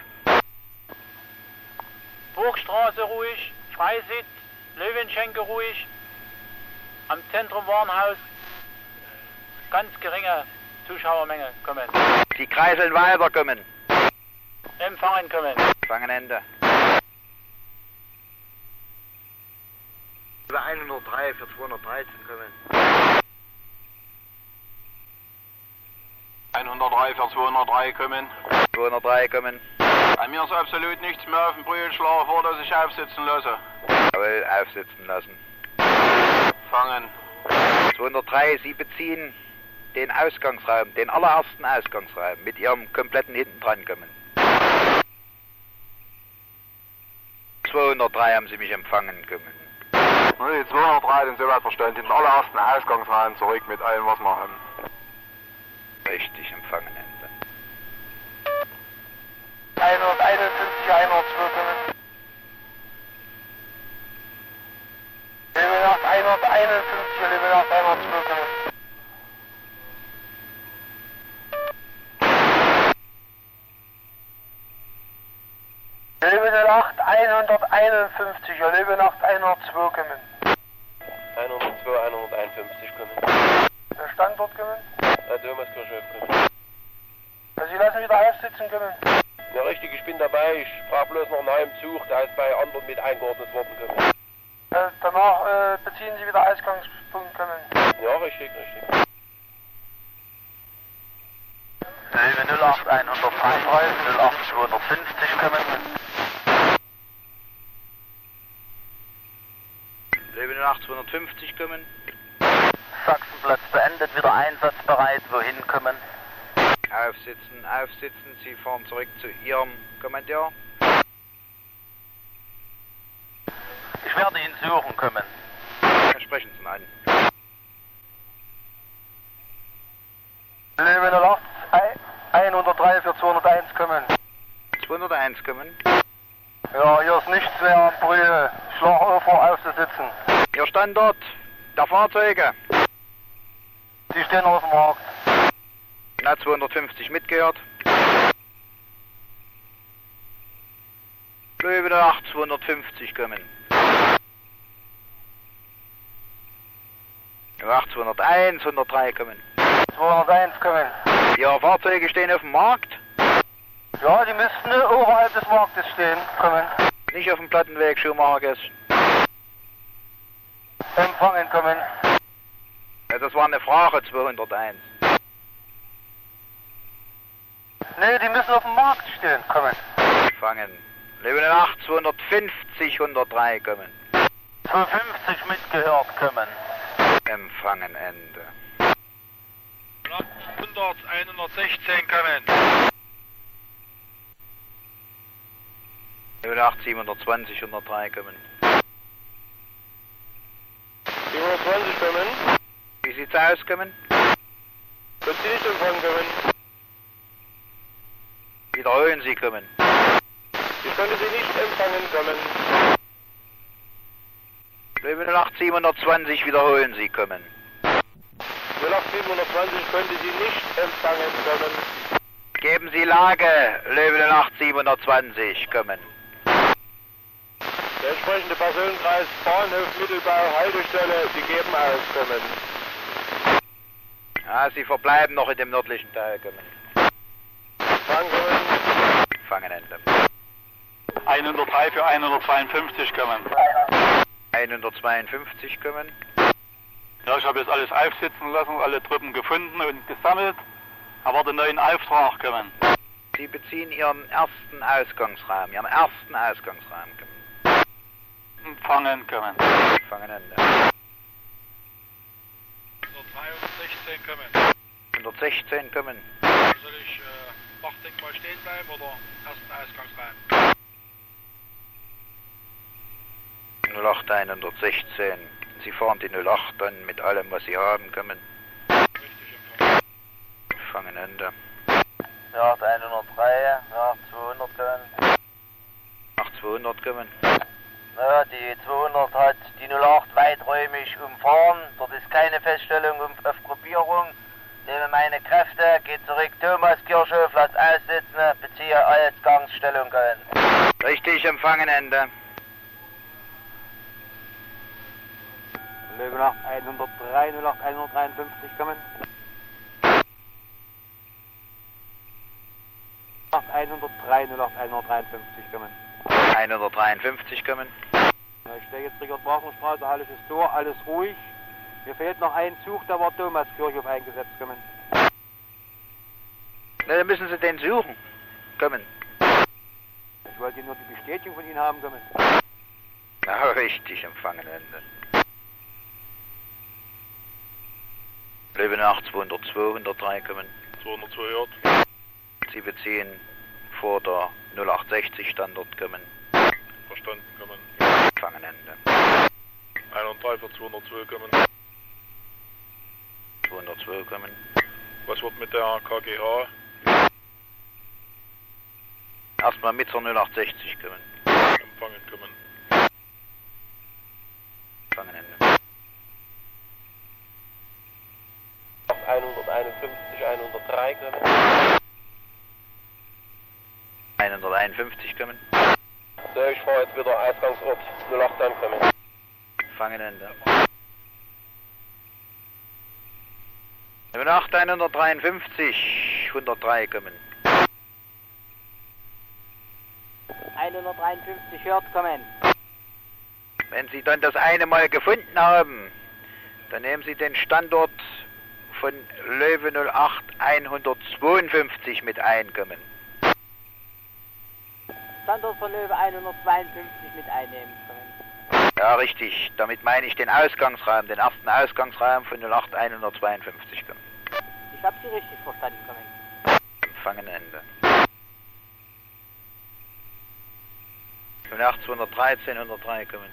Burgstraße ruhig. Freisitz. Löwenschenke ruhig. Am Zentrum Warenhaus ganz geringe Zuschauermenge kommen.
Die kreiseln weiter kommen.
Empfangen kommen.
Fangen Ende.
Über 103 für 213 kommen.
103 für 203 kommen.
203 kommen.
Bei mir ist absolut nichts mehr auf dem Brühlschlag, vor dass ich aufsitzen lasse.
Jawohl, aufsitzen lassen.
Fangen.
203, Sie beziehen den Ausgangsraum, den allerersten Ausgangsraum mit Ihrem kompletten hinten dran kommen. 203 haben Sie mich empfangen kommen.
Die 203 den soweit verstanden, den allerersten Ausgangsreihen zurück mit allem, was wir haben.
Richtig, empfangen Ende.
151, 102 kommen. 8, 151, Level 8, 102 kommen. Level 8, 151, Level 8, 102 kommen.
102, 151 kommen.
Der Standort kommen.
Herr Dömerskirchhof kommen.
Also Sie lassen wieder aufsitzen kommen.
Ja, richtig, ich bin dabei. Ich frage bloß noch nach einem Zug, der ist bei anderen mit eingeordnet worden kommen.
Äh, danach äh, beziehen Sie wieder Ausgangspunkt kommen.
Ja, richtig, richtig.
Löwe 08, 133, 08, 250 kommen.
Level 8, 250 kommen.
Sachsenplatz beendet, wieder einsatzbereit. Wohin kommen?
Aufsitzen, aufsitzen. Sie fahren zurück zu Ihrem Kommandeur.
Ich werde ihn suchen kommen.
Dann sprechen Sie ihn an.
Level 08, 103 für 201 kommen.
201 kommen.
Ja, hier ist nichts mehr am Brühe. Schlagufer aufzusitzen.
Ihr Standort der Fahrzeuge.
Die stehen auf dem Markt.
Na, 250 mitgehört. Löwe 8, 250 kommen. Ja, 8, 201, 103 kommen.
201 kommen.
Ihre Fahrzeuge stehen auf dem Markt.
Ja, die müssten äh, oberhalb des Marktes stehen. Kommen.
Nicht auf dem Plattenweg, Schuhmachergästen.
Empfangen kommen.
Ja, das war eine Frage 201.
Nee, die müssen auf dem Markt stehen. Kommen.
Empfangen. Leben 8, 250, 103 kommen.
250 mitgehört. Kommen.
Empfangen Ende.
100, 116 kommen.
Leben 8, 720, 103 kommen.
720 kommen.
Wie sieht's aus, kommen?
Können Sie nicht empfangen kommen?
Wiederholen Sie kommen.
Ich konnte Sie nicht empfangen kommen.
Leben 8, 720, wiederholen Sie kommen.
08720 konnte Sie nicht empfangen kommen.
Geben Sie Lage, Löwen 8, 720 kommen.
Der entsprechende Personenkreis Bahnhof Mittelbau Haltestelle, Sie geben aus kommen.
Ja, Sie verbleiben noch in dem nördlichen Teil kommen.
Kommen.
Fangen Ende.
103 für 152 kommen.
152 kommen.
Ja, ich habe jetzt alles aufsitzen lassen, alle Truppen gefunden und gesammelt. Erwarte neuen Auftrag kommen.
Sie beziehen Ihren ersten Ausgangsrahmen, Ihren ersten Ausgangsrahmen kommen.
Empfangen kommen.
Fangen Ende.
116 kommen.
116 kommen.
Soll ich äh, Wachdenkmal stehen bleiben oder ersten Ausgangsrein?
08 116. Sie fahren die 08 dann mit allem, was Sie haben, kommen.
Richtig empfangen.
Fangen Ende.
Ja, 103, ja, 200 kommen.
Nach 200 kommen.
Ja, die 200 hat die 08 weiträumig umfahren. Dort ist keine Feststellung auf Gruppierung. Nehme meine Kräfte, gehe zurück Thomaskirche, Platz aussitzen, beziehe Ausgangsstellung ein.
Richtig empfangen Ende.
Löwe nach 103, 08, 153 kommen. Nach 103, 08, 153 kommen.
153 kommen.
Ja, ich stehe jetzt Richard Brachenstraße, alles ist Tor, alles ruhig. Mir fehlt noch ein Zug, da war Thomaskirche auf eingesetzt kommen.
Na, dann müssen Sie den suchen. Kommen.
Ich wollte nur die Bestätigung von Ihnen haben kommen.
Ja, richtig empfangen Ende. Löwen 8 202, 103 kommen.
202 hört.
Sie beziehen vor der 0860 Standort kommen.
Verstanden kommen.
Fangen Ende.
103 für 202 kommen.
202 kommen.
Was wird mit der KGH?
Erstmal mit zur 0860 kommen.
Empfangen kommen.
Fangen Ende.
151, 103 kommen.
151 kommen.
So, ich fahre jetzt wieder Ausgangsort 08 ankommen.
Fangen Ende. 08 153, 103 kommen.
153 hört kommen.
Wenn Sie dann das eine Mal gefunden haben, dann nehmen Sie den Standort von Löwe 08 152 mit einkommen.
Standort von Löwe 152 mit einnehmen kommen.
Ja, richtig. Damit meine ich den Ausgangsrahmen, den ersten Ausgangsrahmen von 08 152 kommen.
Ich habe Sie richtig verstanden kommen.
Empfangen Ende. 08 213, 103 kommen.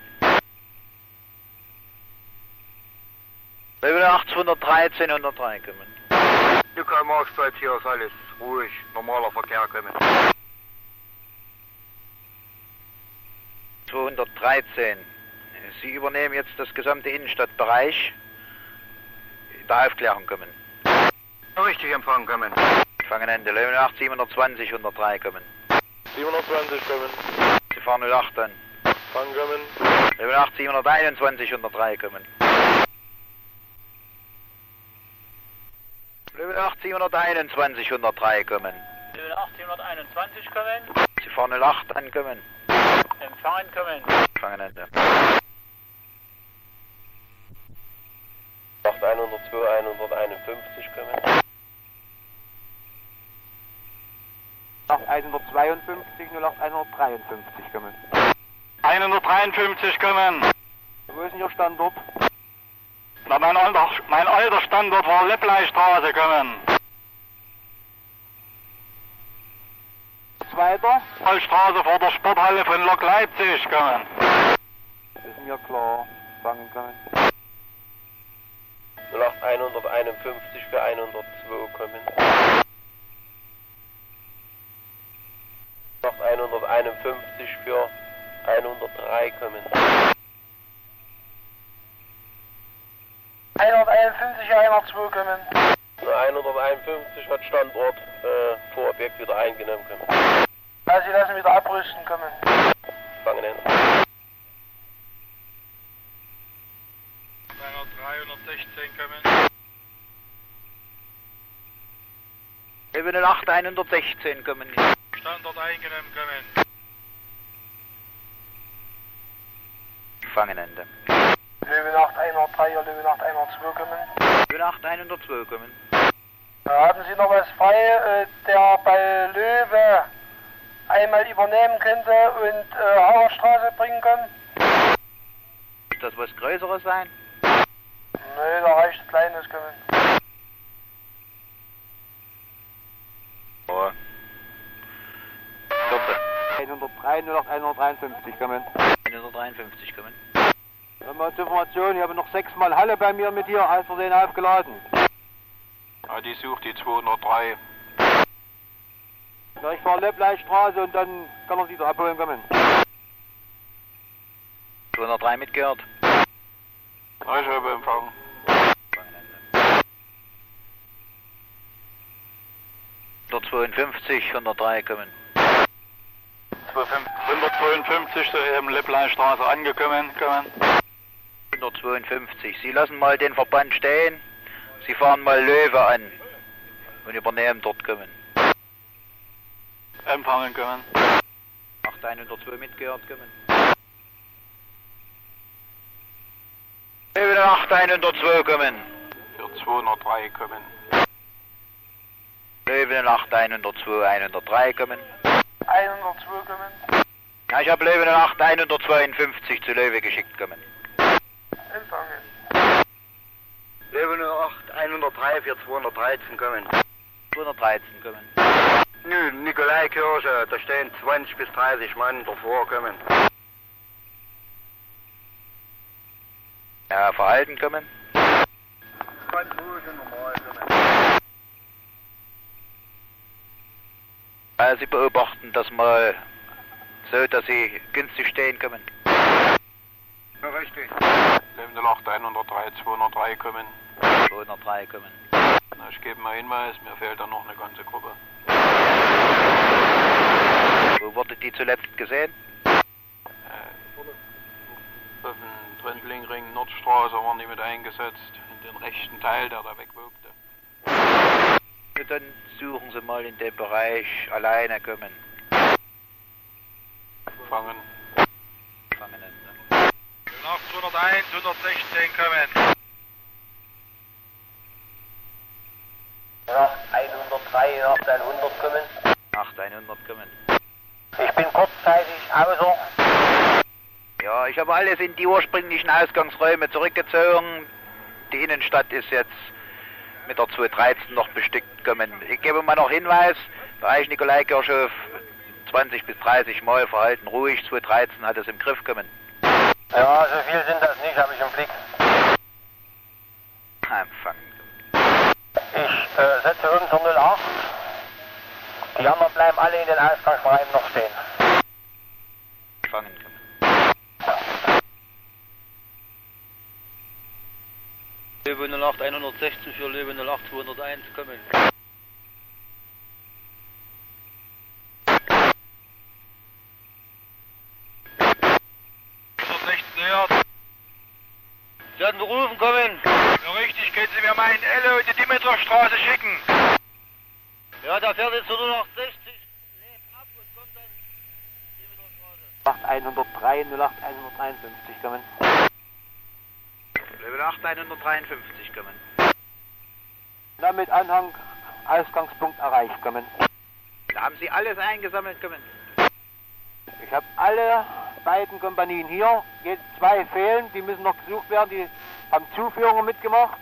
Löwe 8 213, 103 kommen.
Die Karl-Marx-Zeit hier ist alles ruhig, normaler Verkehr kommen.
213. Sie übernehmen jetzt das gesamte Innenstadtbereich. In der Aufklärung kommen.
Richtig empfangen kommen.
Fangen Ende. Löwen 8 720 103 kommen.
720 kommen.
Sie fahren 08 an.
Empfangen kommen.
Löwen 8 721 103 kommen. Löwen 8 721 103 kommen.
Löwe 8 721 kommen.
Sie fahren 08 ankommen.
Empfangen kommen.
Fangenende.
8102 151 kommen.
152 08 153 kommen.
153 kommen.
Wo ist denn Ihr Standort?
Na, mein alter, mein alter Standort war Leppleistraße kommen.
Zweiter?
Straße vor der Sporthalle von Lok Leipzig kommen.
Ist mir klar. Fangen kommen.
08 151 für 102 kommen. 08 151 für 103 kommen.
151 102 kommen.
Na, 151 hat Standort äh, vor Objekt wieder eingenommen kommen.
Also, Sie lassen wieder abrüsten kommen.
Fangen hin.
316 kommen.
708 116 kommen.
Standort eingenommen kommen.
Fangenende.
Löwe 8 103 Löwe 8 102 kommen.
08 102 kommen.
Haben Sie noch was frei, äh, der bei Löwe einmal übernehmen könnte und äh, Hauerstraße bringen kann?
Das was Größeres sein?
Nö, da reicht kleines kommen.
Oh. Vierte.
103 08 153 kommen.
153 kommen.
Nochmal zur Information, ich habe noch sechsmal Halle bei mir mit hier, als Versehen aufgeladen.
Ja, die sucht die 203.
Na, ich fahre Leppleistraße und dann kann er sie wieder abholen kommen.
203 mitgehört.
Ja, ich habe empfangen.
Fangenende. 152 103 kommen.
152 soeben Leppleistraße angekommen kommen.
152. Sie lassen mal den Verband stehen. Sie fahren mal Löwe an und übernehmen dort kommen.
Empfangen kommen.
8 102 mitgehört kommen. Löwe 8 102 kommen.
Für 203 kommen.
Löwe 8 102 103 kommen.
102 kommen.
Ja, ich habe Löwe 8 152 zu Löwe geschickt kommen.
708 103 für 213 kommen.
213 kommen.
Nö, Nikolaikirche, da stehen 20 bis 30 Mann davor kommen.
Ja, verhalten kommen. Ganz ruhig und normal kommen. Also Sie beobachten das mal so, dass Sie günstig stehen kommen.
Ja, richtig.
708 103 203 kommen.
203 kommen.
Na, ich gebe mal Hinweis, mir fehlt da noch eine ganze Gruppe.
Wo wurde die zuletzt gesehen?
Auf dem Trendlingring Nordstraße waren die mit eingesetzt. In den rechten Teil, der da wegwogte.
Dann suchen Sie mal in den Bereich alleine kommen.
Fangen.
Fangen an.
Nach 201 116 kommen.
Ja, 103 08 100 kommen.
8 100 kommen.
Ich bin kurzzeitig außer.
Ja, ich habe alles in die ursprünglichen Ausgangsräume zurückgezogen. Die Innenstadt ist jetzt mit der 213 noch bestückt kommen. Ich gebe mal noch Hinweis, Bereich Nikolaikirchhof 20 bis 30 Mal verhalten ruhig, 213 hat es im Griff kommen.
Ja, so viel sind das nicht, habe ich im Blick.
Empfangen.
Äh, setze unter 08. Die anderen bleiben alle in den Ausgangsräumen noch stehen.
Kommen.
Löwe 08 116 für Löwe 08 201 kommen.
Oberstraße schicken.
Ja, da fährt jetzt nur noch 60 ab und kommt dann die Mittelstraße.
103 08 153 kommen.
Level 8 153 kommen.
Damit Anhang Ausgangspunkt erreicht kommen.
Da haben Sie alles eingesammelt kommen.
Ich habe alle beiden Kompanien hier. Jetzt zwei fehlen, die müssen noch gesucht werden. Die haben Zuführungen mitgemacht.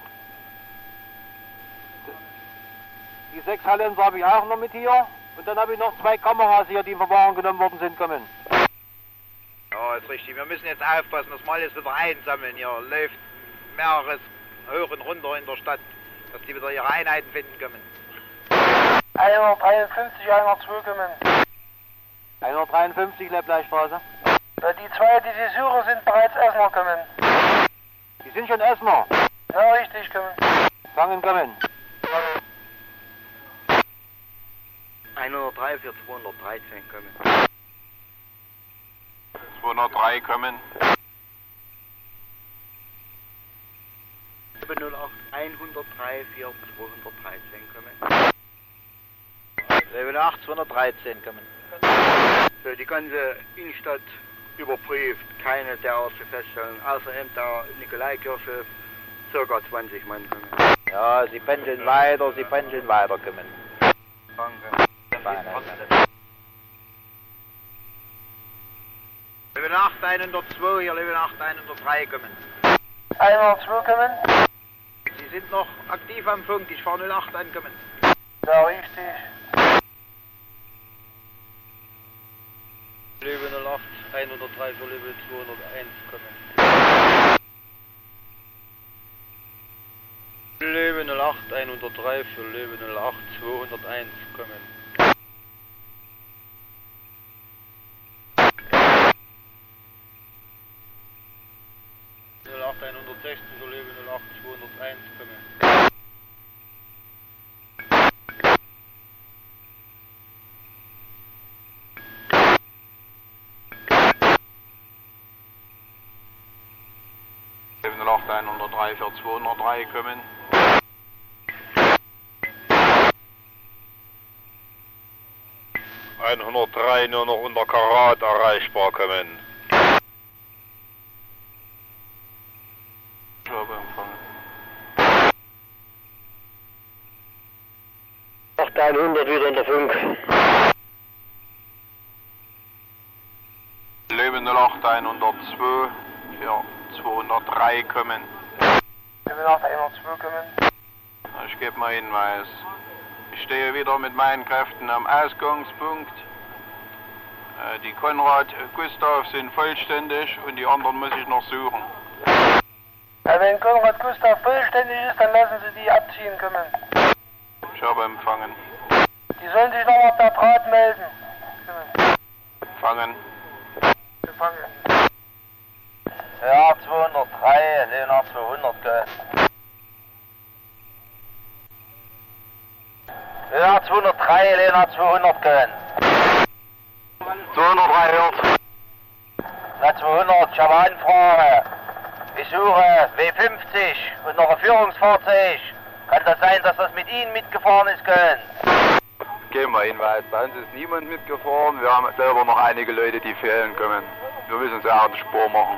Die sechs Hallenser habe ich auch noch mit hier. Und dann habe ich noch zwei Kameras hier, die in Verwahrung genommen worden sind, kommen.
Ja, ist richtig. Wir müssen jetzt aufpassen, dass wir alles wieder einsammeln. Hier läuft mehreres hoch und runter in der Stadt, dass die wieder ihre Einheiten finden können.
153, 102 kommen. 153 Leibleichstraße.
Die zwei, die Sie suchen, sind bereits Essener kommen.
Die sind schon Essener.
Ja, richtig, kommen.
Fangen kommen.
103 für 213 kommen.
203 kommen.
708 103 für 213 kommen.
Level 8 213 kommen.
So, die ganze Innenstadt überprüft, keine derartige Feststellung, außer eben der Nikolaikirche, circa 20 Mann kommen.
Ja, Sie pendeln weiter, Sie pendeln weiter kommen.
Danke.
Level 8 102, hier Level 8 103 kommen.
102 kommen.
Sie sind noch aktiv am Funk, ich fahre 08 ankommen.
Ja, richtig.
Löwe 08 103 für Löwe 201 kommen. Löwe 08 103 für Löwe 08 201 kommen. 16 Solebe 08 201
Kümmel. Auch 103 für 203 kommen.
Einhundertdrei nur noch unter Karat erreichbar kommen.
8100 wieder in der Funk.
Level 08 102 für 203 kommen.
Level 8 102 kommen.
Ich gebe mal Hinweis. Ich stehe wieder mit meinen Kräften am Ausgangspunkt. Äh, Die Konrad Gustav sind vollständig und die anderen muss ich noch suchen.
Ja, wenn Konrad Gustav vollständig ist, dann lassen Sie die abziehen kommen.
Ich habe empfangen.
Die sollen sich nochmal per Draht melden. Kommen.
Empfangen.
Empfangen.
Ja, 203, Leonard 200 gell. Ja, 203, Leonard 200 gell.
203 hört.
Na 200, ich habe Anfrage. Ich suche W50 und noch ein Führungsfahrzeug. Kann das sein, dass das mit Ihnen mitgefahren ist, Köln?
Geben wir Hinweis. Bei uns ist niemand mitgefahren. Wir haben selber noch einige Leute, die fehlen können. Wir müssen sie auch die Spur machen.